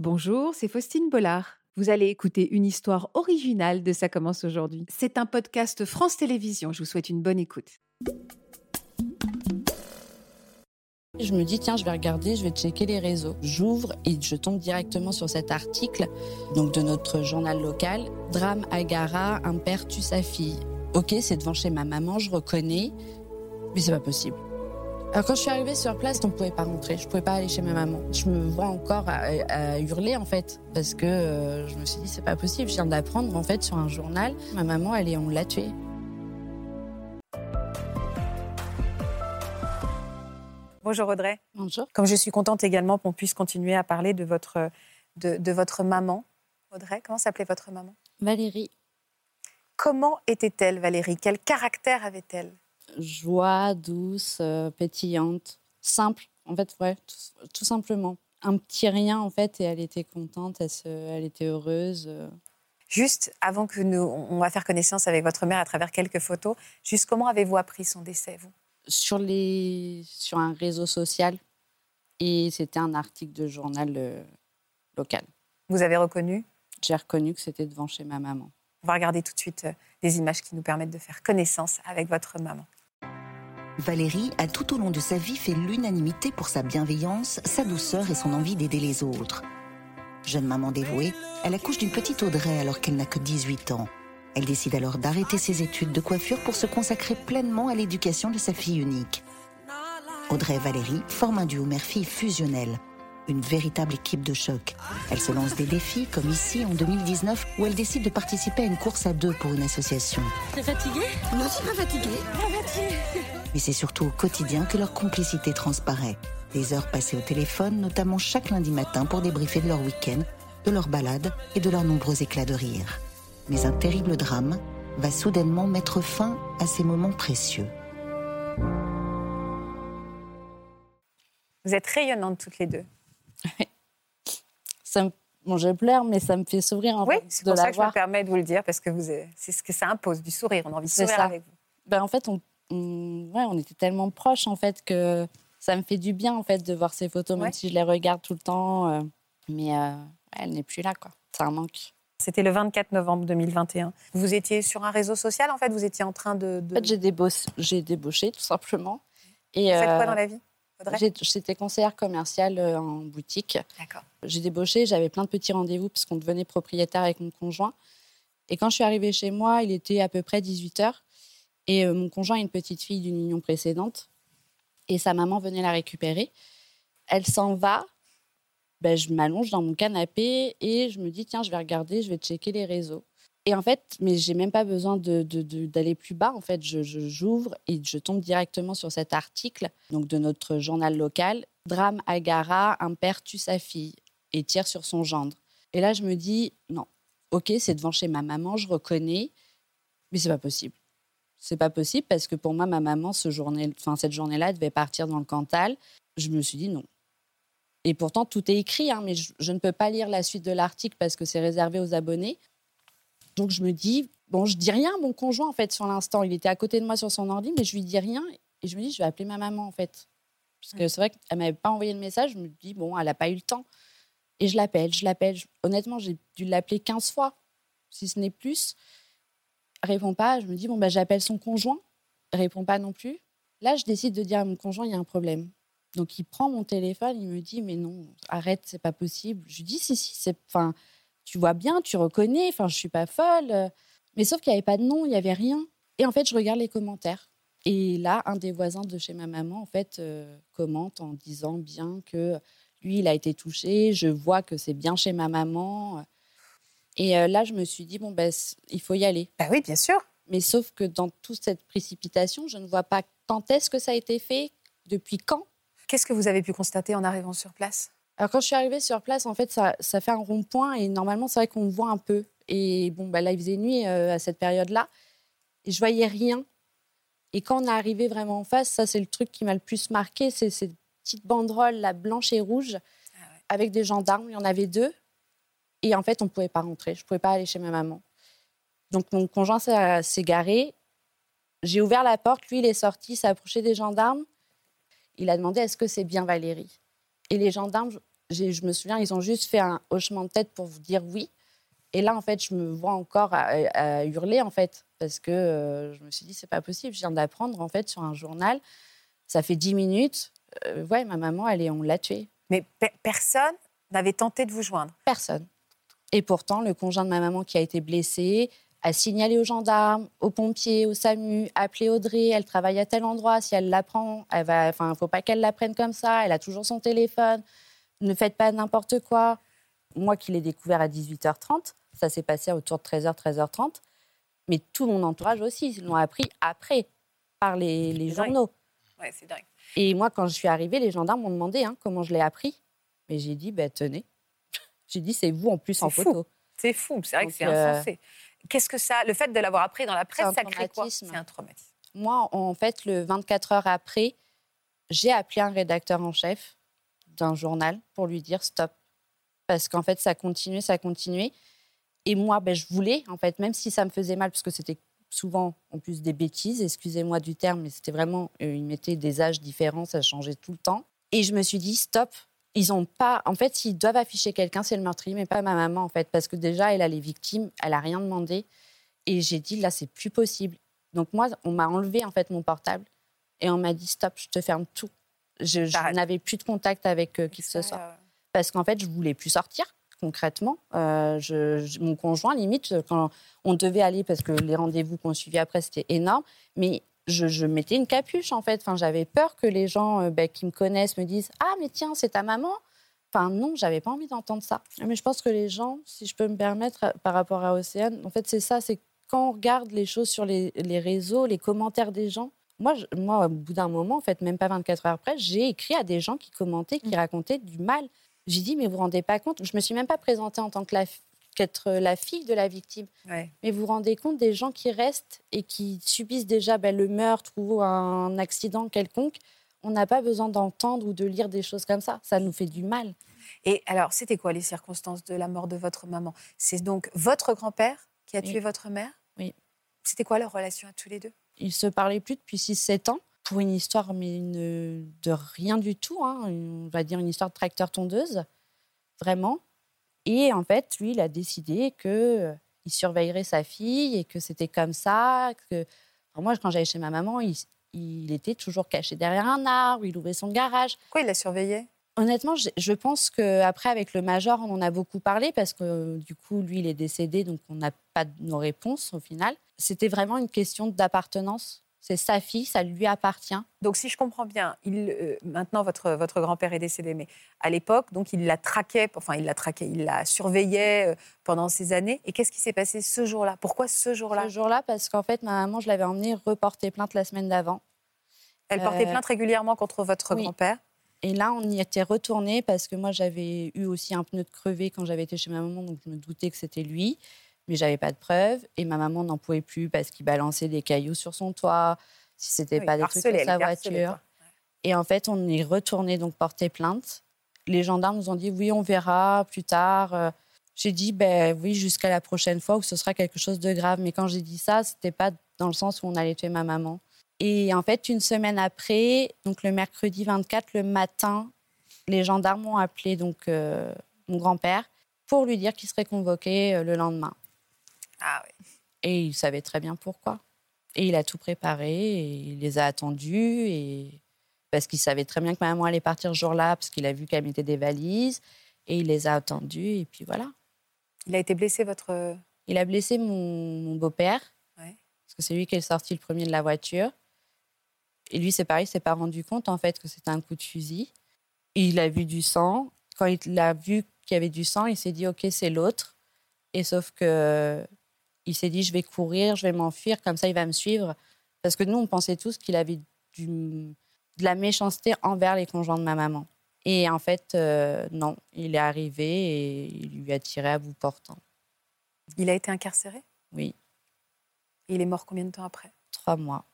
Bonjour, c'est Faustine Bollard. Vous allez écouter une histoire originale de Ça commence aujourd'hui. C'est un podcast France Télévisions. Je vous souhaite une bonne écoute. Je me dis, tiens, je vais regarder, je vais checker les réseaux. J'ouvre et je tombe directement sur cet article donc de notre journal local. Drame Agara, un père tue sa fille. Ok, c'est devant chez ma maman, je reconnais, mais c'est pas possible. Alors quand je suis arrivée sur place, on ne pouvait pas rentrer. Je pouvais pas aller chez ma maman. Je me vois encore à, hurler en fait parce que euh, je me suis dit c'est pas possible. Je viens d'apprendre en fait sur un journal, ma maman elle est on l'a tuée. Bonjour Audrey. Bonjour. Comme je suis contente également qu'on puisse continuer à parler de votre, de, de votre maman. Audrey, comment s'appelait votre maman? Valérie. Comment était-elle Valérie? Quel caractère avait-elle? Joie, douce, euh, pétillante, simple, en fait, ouais, tout, simplement. Un petit rien, en fait, et elle était contente, elle, elle était heureuse. Euh. Juste avant que nous, on va faire connaissance avec votre mère à travers quelques photos, juste comment avez-vous appris son décès, vous? Sur, les, sur un réseau social, et c'était un article de journal euh, local. Vous avez reconnu? J'ai reconnu que c'était devant chez ma maman. On va regarder tout de suite des images qui nous permettent de faire connaissance avec votre maman. Valérie a tout au long de sa vie fait l'unanimité pour sa bienveillance, sa douceur et son envie d'aider les autres. Jeune maman dévouée, elle accouche d'une petite Audrey alors qu'elle n'a que 18 ans. Elle décide alors d'arrêter ses études de coiffure pour se consacrer pleinement à l'éducation de sa fille unique. Audrey et Valérie forment un duo mère-fille fusionnel une véritable équipe de choc. Elle se lance des défis, comme ici en 2019, où elle décide de participer à une course à deux pour une association. T'es fatiguée? Non, je suis pas fatiguée. Mais c'est surtout au quotidien que leur complicité transparaît. Des heures passées au téléphone, notamment chaque lundi matin pour débriefer de leur week-end, de leur balade et de leurs nombreux éclats de rire. Mais un terrible drame va soudainement mettre fin à ces moments précieux. Vous êtes rayonnantes toutes les deux. Ça bon, je pleure, mais ça me fait sourire en oui, c'est pour ça que je me permets de vous le dire, parce que c'est ce que ça impose, du sourire. On a envie de sourire avec vous. Ben, en fait, on, ouais, on était tellement proches, en fait, que ça me fait du bien, en fait, de voir ces photos, même si je les regarde tout le temps. Euh, mais euh, elle n'est plus là, quoi. C'est un manque. C'était le 24 novembre 2021. Vous étiez sur un réseau social, en fait? Vous étiez en train de... En fait, j'ai débauché, débauché, tout simplement. Et, Vous faites quoi euh, dans la vie? J'étais conseillère commerciale euh, en boutique. J'ai débauché, j'avais plein de petits rendez-vous parce qu'on devenait propriétaire avec mon conjoint. Et quand je suis arrivée chez moi, il était à peu près 18 h Et euh, mon conjoint est une petite fille d'une union précédente. Et sa maman venait la récupérer. Elle s'en va. Ben, je m'allonge dans mon canapé et je me dis, tiens, je vais regarder, je vais checker les réseaux. Et en fait, mais j'ai même pas besoin d'aller plus bas. En fait, je j'ouvre et je tombe directement sur cet article donc de notre journal local. Drame Agara, un père tue sa fille et tire sur son gendre. Et là, je me dis non. Ok, c'est devant chez ma maman, je reconnais, mais c'est pas possible. C'est pas possible parce que pour moi, ma maman, ce cette journée-là, devait partir dans le Cantal. Je me suis dit non. Et pourtant, tout est écrit, hein, mais je, ne peux pas lire la suite de l'article parce que c'est réservé aux abonnés. Donc je me dis, bon, je dis rien à mon conjoint en fait sur l'instant. Il était à côté de moi sur son ordi, mais je lui dis rien. Et je me dis, je vais appeler ma maman en fait. Parce que c'est vrai qu'elle m'avait pas envoyé le message. Je me dis, bon, elle n'a pas eu le temps. Et je l'appelle, je l'appelle. Honnêtement, j'ai dû l'appeler 15 fois, si ce n'est plus. répond pas. Je me dis, bon, bah, j'appelle son conjoint. répond pas non plus. Là, je décide de dire à mon conjoint, il y a un problème. Donc, il prend mon téléphone, il me dit, mais non, arrête, c'est pas possible. Je lui dis, si, si, c'est. Enfin, tu vois bien, tu reconnais, enfin, je suis pas folle. Mais sauf qu'il n'y avait pas de nom, il n'y avait rien. Et en fait, je regarde les commentaires. Et là, un des voisins de chez ma maman, en fait, euh, commente en disant bien que lui, il a été touché, je vois que c'est bien chez ma maman. Et euh, là, je me suis dit, bon, ben, il faut y aller. Bah oui, bien sûr. Mais sauf que dans toute cette précipitation, je ne vois pas quand est-ce que ça a été fait, depuis quand. Qu'est-ce que vous avez pu constater en arrivant sur place? Alors quand je suis arrivée sur place, en fait, ça, ça fait un rond-point et normalement, c'est vrai qu'on voit un peu. Et bon, bah, là, il faisait nuit euh, à cette période-là. Je voyais rien. Et quand on est arrivé vraiment en face, ça, c'est le truc qui m'a le plus marqué, c'est ces petites banderoles, la blanche et rouge, ah avec des gendarmes. Il y en avait deux. Et en fait, on ne pouvait pas rentrer. Je ne pouvais pas aller chez ma maman. Donc mon conjoint s'est garé. J'ai ouvert la porte. Lui, il est sorti, s'est approché des gendarmes. Il a demandé est-ce que c'est bien Valérie? Et les gendarmes, je me souviens, ils ont juste fait un hochement de tête pour vous dire oui. Et là, en fait, je me vois encore à, hurler, en fait, parce que euh, je me suis dit, c'est pas possible. Je viens d'apprendre, en fait, sur un journal. Ça fait dix minutes. Euh, ouais, ma maman, elle est, on l'a tuée. Mais personne n'avait tenté de vous joindre Personne. Et pourtant, le conjoint de ma maman qui a été blessé a signalé aux gendarmes, aux pompiers, au SAMU, appelé Audrey, elle travaille à tel endroit, si elle l'apprend, elle va, enfin, faut pas qu'elle l'apprenne comme ça, elle a toujours son téléphone, ne faites pas n'importe quoi. Moi qui l'ai découvert à 18h30, ça s'est passé autour de 13h, 13h30, mais tout mon entourage aussi, ils l'ont appris après, par les, les journaux. Ouais, c'est dingue. Et moi, quand je suis arrivée, les gendarmes m'ont demandé hein, comment je l'ai appris. Mais j'ai dit, bah, tenez. j'ai dit, c'est vous en plus en photo. C'est fou, c'est vrai que c'est euh, insensé. Qu'est-ce que ça, le fait de l'avoir appris dans la presse, ça crée quoi? C'est un traumatisme. Moi, en fait, le 24 heures après, j'ai appelé un rédacteur en chef d'un journal pour lui dire stop. Parce qu'en fait, ça continuait, ça continuait. Et moi, ben, je voulais, en fait, même si ça me faisait mal, parce que c'était souvent en plus des bêtises, excusez-moi du terme, mais c'était vraiment, euh, ils mettaient des âges différents, ça changeait tout le temps. Et je me suis dit, stop, ils ont pas. En fait, s'ils doivent afficher quelqu'un, c'est le meurtrier, mais pas ma maman, en fait, parce que déjà, elle a les victimes, elle a rien demandé. Et j'ai dit, là, c'est plus possible. Donc, moi, on m'a enlevé, en fait, mon portable et on m'a dit, stop, je te ferme tout. Je, n'avais plus de contact avec euh, qui que ce soit. Parce qu'en fait, je voulais plus sortir concrètement. Euh, je, mon conjoint, limite, quand on devait aller, parce que les rendez-vous qu'on suivait après, c'était énorme, mais je, mettais une capuche, en fait. Enfin, j'avais peur que les gens euh, bah, qui me connaissent me disent « Ah, mais tiens, c'est ta maman !» Enfin, non, j'avais pas envie d'entendre ça. Mais je pense que les gens, si je peux me permettre, euh, par rapport à Océane, en fait, c'est ça, c'est quand on regarde les choses sur les, réseaux, les commentaires des gens, moi, moi, au bout d'un moment, en fait, même pas 24 heures après, j'ai écrit à des gens qui commentaient, qui mmh. racontaient du mal. J'ai dit, mais vous vous rendez pas compte? Je me suis même pas présentée en tant que la, qu'être la fille de la victime. Mais vous vous rendez compte des gens qui restent et qui subissent déjà ben, le meurtre ou un accident quelconque. On n'a pas besoin d'entendre ou de lire des choses comme ça. Ça nous fait du mal. Et alors, c'était quoi les circonstances de la mort de votre maman? C'est donc votre grand-père qui a tué votre mère? Oui. C'était quoi leur relation à tous les deux? Ils se parlaient plus depuis 6-7 ans pour une histoire, mais une, de rien du tout. Hein. On va dire une histoire de tracteur-tondeuse, vraiment. Et en fait, lui, il a décidé qu'il euh, surveillerait sa fille et que c'était comme ça. Que... moi, quand j'allais chez ma maman, il, il, était toujours caché derrière un arbre, il ouvrait son garage. Pourquoi il la surveillait Honnêtement, je, pense qu'après, avec le major, on en a beaucoup parlé parce que du coup, lui, il est décédé, donc on n'a pas nos réponses au final. C'était vraiment une question d'appartenance c'est sa fille, ça lui appartient. Donc, si je comprends bien, il, euh, maintenant votre, votre grand-père est décédé, mais à l'époque, donc il la traquait, enfin il la traquait, il la surveillait euh, pendant ces années. Et qu'est-ce qui s'est passé ce jour-là? Pourquoi ce jour-là? Ce jour-là, parce qu'en fait, ma maman, je l'avais emmenée reporter plainte la semaine d'avant. Elle portait euh, plainte régulièrement contre votre grand-père? Et là, on y était retourné parce que moi, j'avais eu aussi un pneu de crevé quand j'avais été chez ma maman, donc je me doutais que c'était lui mais j'avais pas de preuves. Et ma maman n'en pouvait plus parce qu'il balançait des cailloux sur son toit, si c'était pas des trucs sur sa voiture. Et en fait, on est retourné donc porter plainte. Les gendarmes nous ont dit oui, on verra plus tard. Euh, j'ai dit ben oui, jusqu'à la prochaine fois où ce sera quelque chose de grave. Mais quand j'ai dit ça, c'était pas dans le sens où on allait tuer ma maman. Et en fait, une semaine après, donc le mercredi 24, le matin, les gendarmes ont appelé donc euh, mon grand-père pour lui dire qu'il serait convoqué euh, le lendemain. Ah oui. Et il savait très bien pourquoi. Et il a tout préparé, et il les a attendus, et... parce qu'il savait très bien que ma maman allait partir ce jour-là, parce qu'il a vu qu'elle mettait des valises, et il les a attendus, et puis voilà. Il a été blessé, votre... Il a blessé mon, beau-père, parce que c'est lui qui est sorti le premier de la voiture. Et lui, c'est pareil, il s'est pas rendu compte, en fait, que c'était un coup de fusil. il a vu du sang. Quand il a vu qu'il y avait du sang, il s'est dit, OK, c'est l'autre. Et sauf que il s'est dit je vais courir, je vais m'enfuir, comme ça il va me suivre. Parce que nous, on pensait tous qu'il avait de la méchanceté envers les conjoints de ma maman. Et en fait, euh, non, il est arrivé et il lui a tiré à bout portant. Il a été incarcéré? Oui. Et il est mort combien de temps après? Trois mois.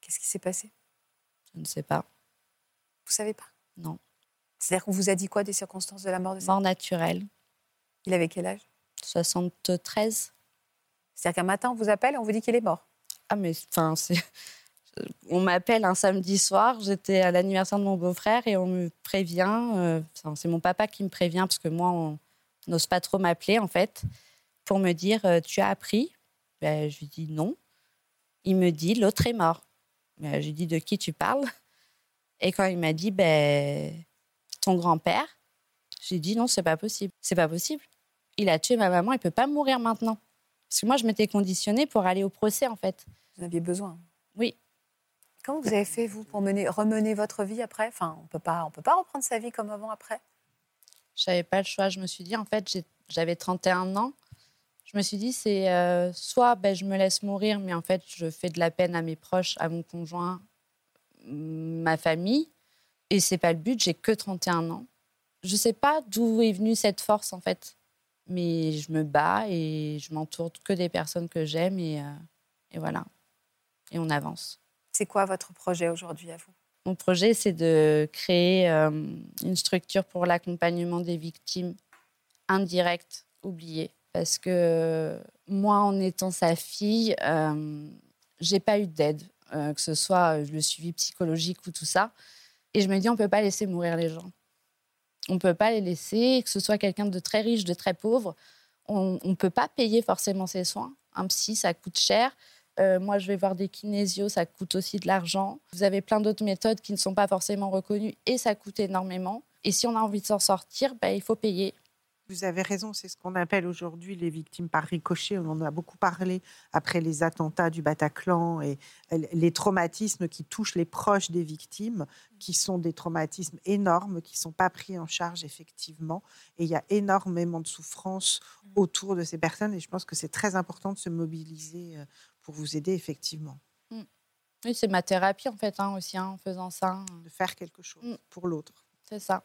Qu'est-ce qui s'est passé? Je ne sais pas. Vous savez pas? Non. C'est-à-dire qu'on vous a dit quoi des circonstances de la mort de Mort naturelle. Il avait quel âge? 73. C'est-à-dire qu'un matin, on vous appelle et on vous dit qu'il est mort. Ah, mais enfin. On m'appelle un samedi soir, j'étais à l'anniversaire de mon beau-frère et on me prévient, euh, c'est mon papa qui me prévient parce que moi, on n'ose pas trop m'appeler en fait, pour me dire euh, Tu as appris? Ben, Je lui dis non. Il me dit L'autre est mort. Ben, je lui dis De qui tu parles? Et quand il m'a dit ben, Ton grand-père, j'ai dit Non, c'est pas possible. C'est pas possible. Il a tué ma maman, il peut pas mourir maintenant. Parce que moi, je m'étais conditionnée pour aller au procès en fait. Vous aviez besoin Oui. Comment vous avez fait, vous, pour mener, remener votre vie après? Enfin, on on peut pas reprendre sa vie comme avant après? Je n'avais pas le choix. Je me suis dit, en fait, j'avais 31 ans. Je me suis dit, c'est euh, soit ben, je me laisse mourir, mais en fait, je fais de la peine à mes proches, à mon conjoint, ma famille. Et c'est pas le but, j'ai que 31 ans. Je sais pas d'où est venue cette force, en fait. Mais je me bats et je m'entoure que des personnes que j'aime et, euh, et voilà. Et on avance. C'est quoi votre projet aujourd'hui à vous? Mon projet, c'est de créer euh, une structure pour l'accompagnement des victimes indirectes, oubliées. Parce que moi, en étant sa fille, euh, j'ai pas eu d'aide, euh, que ce soit le suivi psychologique ou tout ça. Et je me dis, on peut pas laisser mourir les gens. On peut pas les laisser, que ce soit quelqu'un de très riche, de très pauvre. On ne peut pas payer forcément ses soins. Un psy, ça coûte cher. Euh, moi, je vais voir des kinésios, ça coûte aussi de l'argent. Vous avez plein d'autres méthodes qui ne sont pas forcément reconnues et ça coûte énormément. Et si on a envie de s'en sortir, ben, il faut payer. Vous avez raison, c'est ce qu'on appelle aujourd'hui les victimes par ricochet. On en a beaucoup parlé après les attentats du Bataclan et les traumatismes qui touchent les proches des victimes, qui sont des traumatismes énormes, qui ne sont pas pris en charge effectivement. Et il y a énormément de souffrance mmh. autour de ces personnes et je pense que c'est très important de se mobiliser euh, pour vous aider effectivement. Mm. Oui, c'est ma thérapie en fait hein, aussi hein, en faisant ça. De faire quelque chose mm. pour l'autre. C'est ça.